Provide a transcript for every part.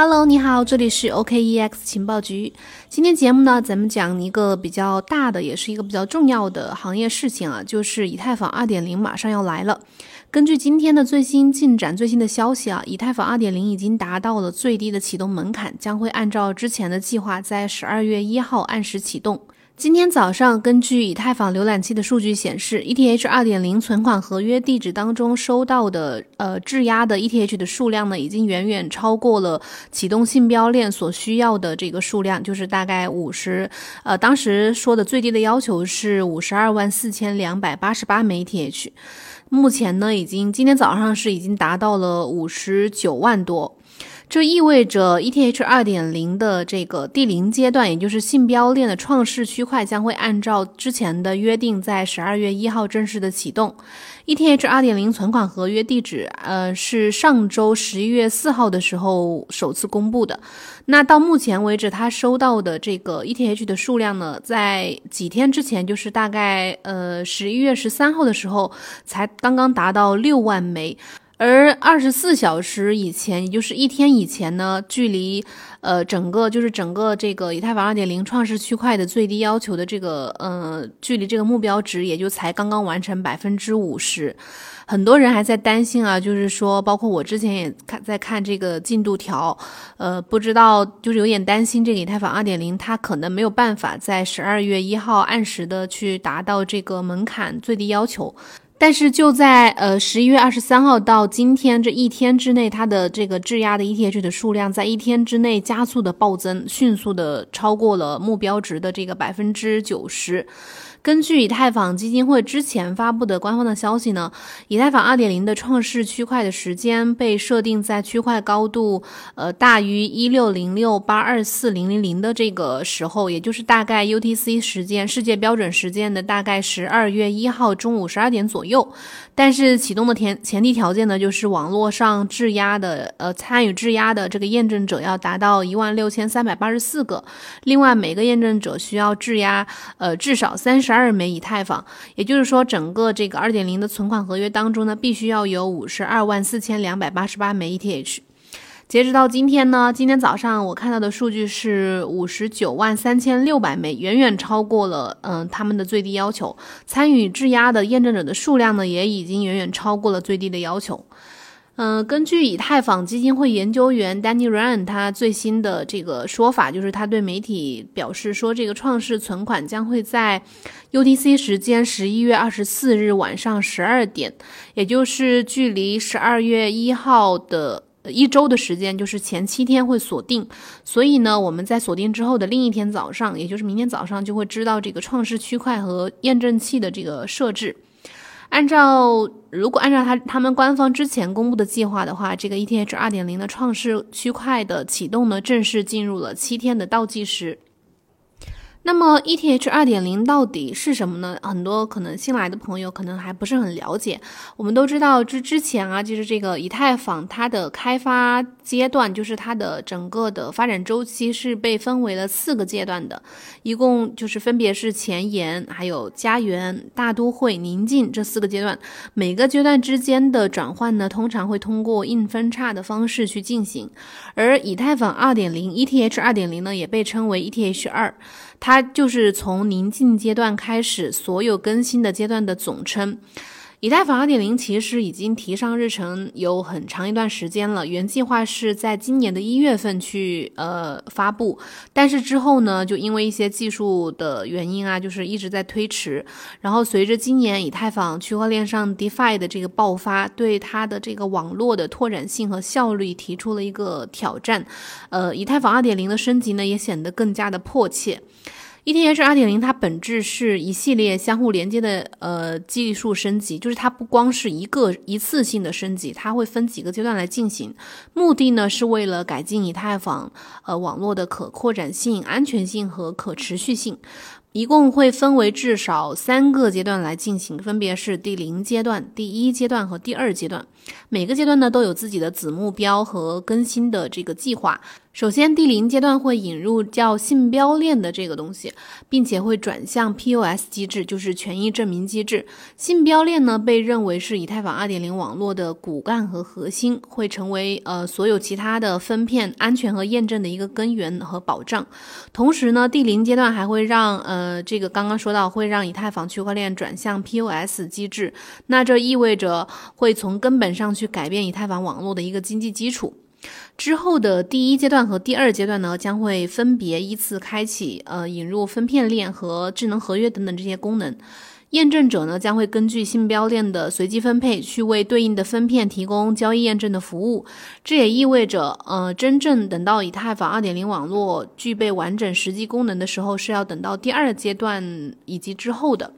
Hello，你好，这里是 OKEX 情报局。今天节目呢，咱们讲一个比较大的，也是一个比较重要的行业事情啊，就是以太坊2.0马上要来了。根据今天的最新进展、最新的消息啊，以太坊2.0已经达到了最低的启动门槛，将会按照之前的计划，在十二月一号按时启动。今天早上，根据以太坊浏览器的数据显示，ETH 2.0存款合约地址当中收到的呃质押的 ETH 的数量呢，已经远远超过了启动信标链所需要的这个数量，就是大概五十，呃，当时说的最低的要求是五十二万四千两百八十八枚 ETH，目前呢，已经今天早上是已经达到了五十九万多。这意味着 ETH 2.0的这个第零阶段，也就是信标链的创世区块，将会按照之前的约定，在十二月一号正式的启动。ETH 2.0存款合约地址，呃，是上周十一月四号的时候首次公布的。那到目前为止，他收到的这个 ETH 的数量呢，在几天之前，就是大概呃十一月十三号的时候，才刚刚达到六万枚。而二十四小时以前，也就是一天以前呢，距离呃整个就是整个这个以太坊二点零创世区块的最低要求的这个呃距离这个目标值，也就才刚刚完成百分之五十。很多人还在担心啊，就是说，包括我之前也看在看这个进度条，呃，不知道就是有点担心这个以太坊二点零它可能没有办法在十二月一号按时的去达到这个门槛最低要求。但是就在呃十一月二十三号到今天这一天之内，它的这个质押的 ETH 的数量在一天之内加速的暴增，迅速的超过了目标值的这个百分之九十。根据以太坊基金会之前发布的官方的消息呢，以太坊2.0的创世区块的时间被设定在区块高度呃大于一六零六八二四零零零的这个时候，也就是大概 UTC 时间世界标准时间的大概十二月一号中午十二点左右。但是启动的前前提条件呢，就是网络上质押的呃参与质押的这个验证者要达到一万六千三百八十四个，另外每个验证者需要质押呃至少三十十二枚以太坊，也就是说整个这个二点零的存款合约当中呢，必须要有五十二万四千两百八十八枚 ETH。截止到今天呢，今天早上我看到的数据是五十九万三千六百枚，远远超过了嗯他们的最低要求。参与质押的验证者的数量呢，也已经远远超过了最低的要求。嗯，根据以太坊基金会研究员 Danny Ryan 他最新的这个说法，就是他对媒体表示说，这个创世存款将会在 UTC 时间十一月二十四日晚上十二点，也就是距离十二月一号的。一周的时间就是前七天会锁定，所以呢，我们在锁定之后的另一天早上，也就是明天早上就会知道这个创世区块和验证器的这个设置。按照如果按照他他们官方之前公布的计划的话，这个 ETH 二点零的创世区块的启动呢，正式进入了七天的倒计时。那么 ETH 2.0到底是什么呢？很多可能新来的朋友可能还不是很了解。我们都知道之之前啊，就是这个以太坊它的开发阶段，就是它的整个的发展周期是被分为了四个阶段的，一共就是分别是前沿、还有家园、大都会、宁静这四个阶段。每个阶段之间的转换呢，通常会通过硬分叉的方式去进行。而以太坊2.0 ETH 2.0呢，也被称为 ETH 二。它就是从宁静阶段开始，所有更新的阶段的总称。以太坊2.0其实已经提上日程有很长一段时间了，原计划是在今年的一月份去呃发布，但是之后呢，就因为一些技术的原因啊，就是一直在推迟。然后随着今年以太坊区块链上 DeFi 的这个爆发，对它的这个网络的拓展性和效率提出了一个挑战，呃，以太坊2.0的升级呢，也显得更加的迫切。ETH 2.0它本质是一系列相互连接的呃技术升级，就是它不光是一个一次性的升级，它会分几个阶段来进行。目的呢是为了改进以太坊呃网络的可扩展性、安全性和可持续性。一共会分为至少三个阶段来进行，分别是第零阶段、第一阶段和第二阶段。每个阶段呢都有自己的子目标和更新的这个计划。首先，第零阶段会引入叫信标链的这个东西，并且会转向 POS 机制，就是权益证明机制。信标链呢被认为是以太坊2.0网络的骨干和核心，会成为呃所有其他的分片安全和验证的一个根源和保障。同时呢，第零阶段还会让呃这个刚刚说到会让以太坊区块链转向 POS 机制，那这意味着会从根本上去改变以太坊网络的一个经济基础。之后的第一阶段和第二阶段呢，将会分别依次开启，呃，引入分片链和智能合约等等这些功能。验证者呢，将会根据信标链的随机分配，去为对应的分片提供交易验证的服务。这也意味着，呃，真正等到以太坊2.0网络具备完整实际功能的时候，是要等到第二阶段以及之后的。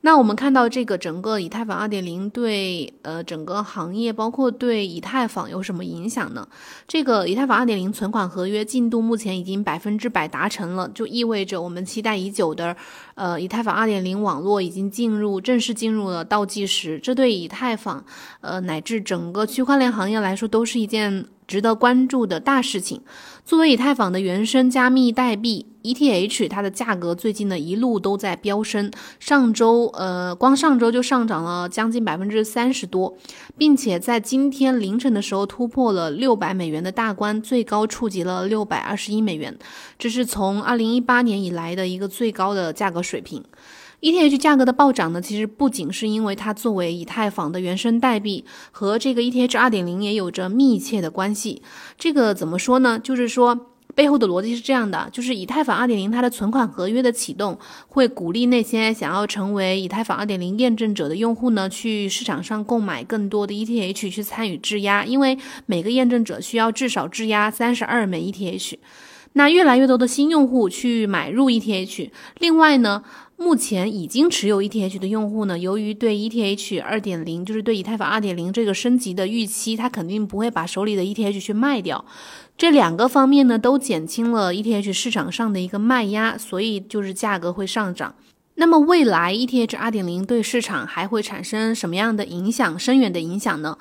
那我们看到这个整个以太坊二点零对呃整个行业，包括对以太坊有什么影响呢？这个以太坊二点零存款合约进度目前已经百分之百达成了，就意味着我们期待已久的呃以太坊二点零网络已经进入正式进入了倒计时。这对以太坊呃乃至整个区块链行业来说都是一件。值得关注的大事情，作为以太坊的原生加密代币 ETH，它的价格最近呢一路都在飙升，上周呃光上周就上涨了将近百分之三十多，并且在今天凌晨的时候突破了六百美元的大关，最高触及了六百二十一美元，这是从二零一八年以来的一个最高的价格水平。ETH 价格的暴涨呢，其实不仅是因为它作为以太坊的原生代币，和这个 ETH 2.0也有着密切的关系。这个怎么说呢？就是说背后的逻辑是这样的：就是以太坊2.0它的存款合约的启动，会鼓励那些想要成为以太坊2.0验证者的用户呢，去市场上购买更多的 ETH 去参与质押，因为每个验证者需要至少质押三十二枚 ETH。那越来越多的新用户去买入 ETH，另外呢？目前已经持有 ETH 的用户呢，由于对 ETH 二点零，就是对以太坊二点零这个升级的预期，他肯定不会把手里的 ETH 去卖掉。这两个方面呢，都减轻了 ETH 市场上的一个卖压，所以就是价格会上涨。那么未来 ETH 二点零对市场还会产生什么样的影响？深远的影响呢？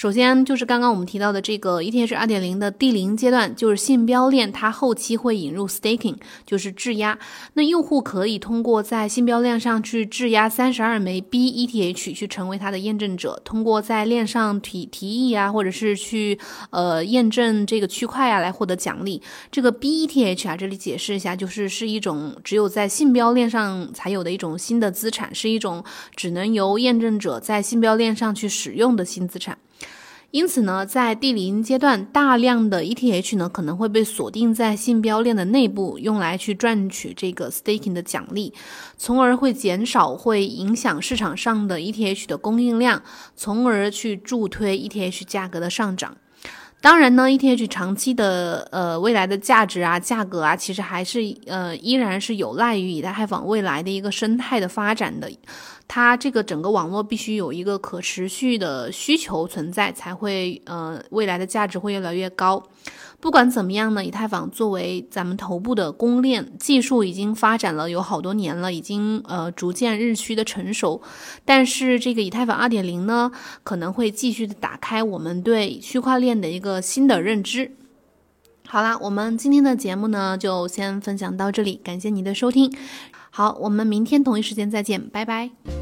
首先就是刚刚我们提到的这个 ETH 2.0的第零阶段，就是信标链，它后期会引入 staking，就是质押。那用户可以通过在信标链上去质押三十二枚 BETH 去成为它的验证者，通过在链上提提议啊，或者是去呃验证这个区块啊，来获得奖励。这个 BETH 啊，这里解释一下，就是是一种只有在信标链上才有的一种新的资产，是一种只能由验证者在信标链上去使用的新资产。因此呢，在第零阶段，大量的 ETH 呢可能会被锁定在信标链的内部，用来去赚取这个 staking 的奖励，从而会减少会影响市场上的 ETH 的供应量，从而去助推 ETH 价格的上涨。当然呢，ETH 长期的呃未来的价值啊、价格啊，其实还是呃依然是有赖于以太坊未来的一个生态的发展的。它这个整个网络必须有一个可持续的需求存在，才会呃未来的价值会越来越高。不管怎么样呢，以太坊作为咱们头部的公链，技术已经发展了有好多年了，已经呃逐渐日趋的成熟。但是这个以太坊二点零呢，可能会继续的打开我们对区块链的一个新的认知。好啦，我们今天的节目呢就先分享到这里，感谢你的收听。好，我们明天同一时间再见，拜拜。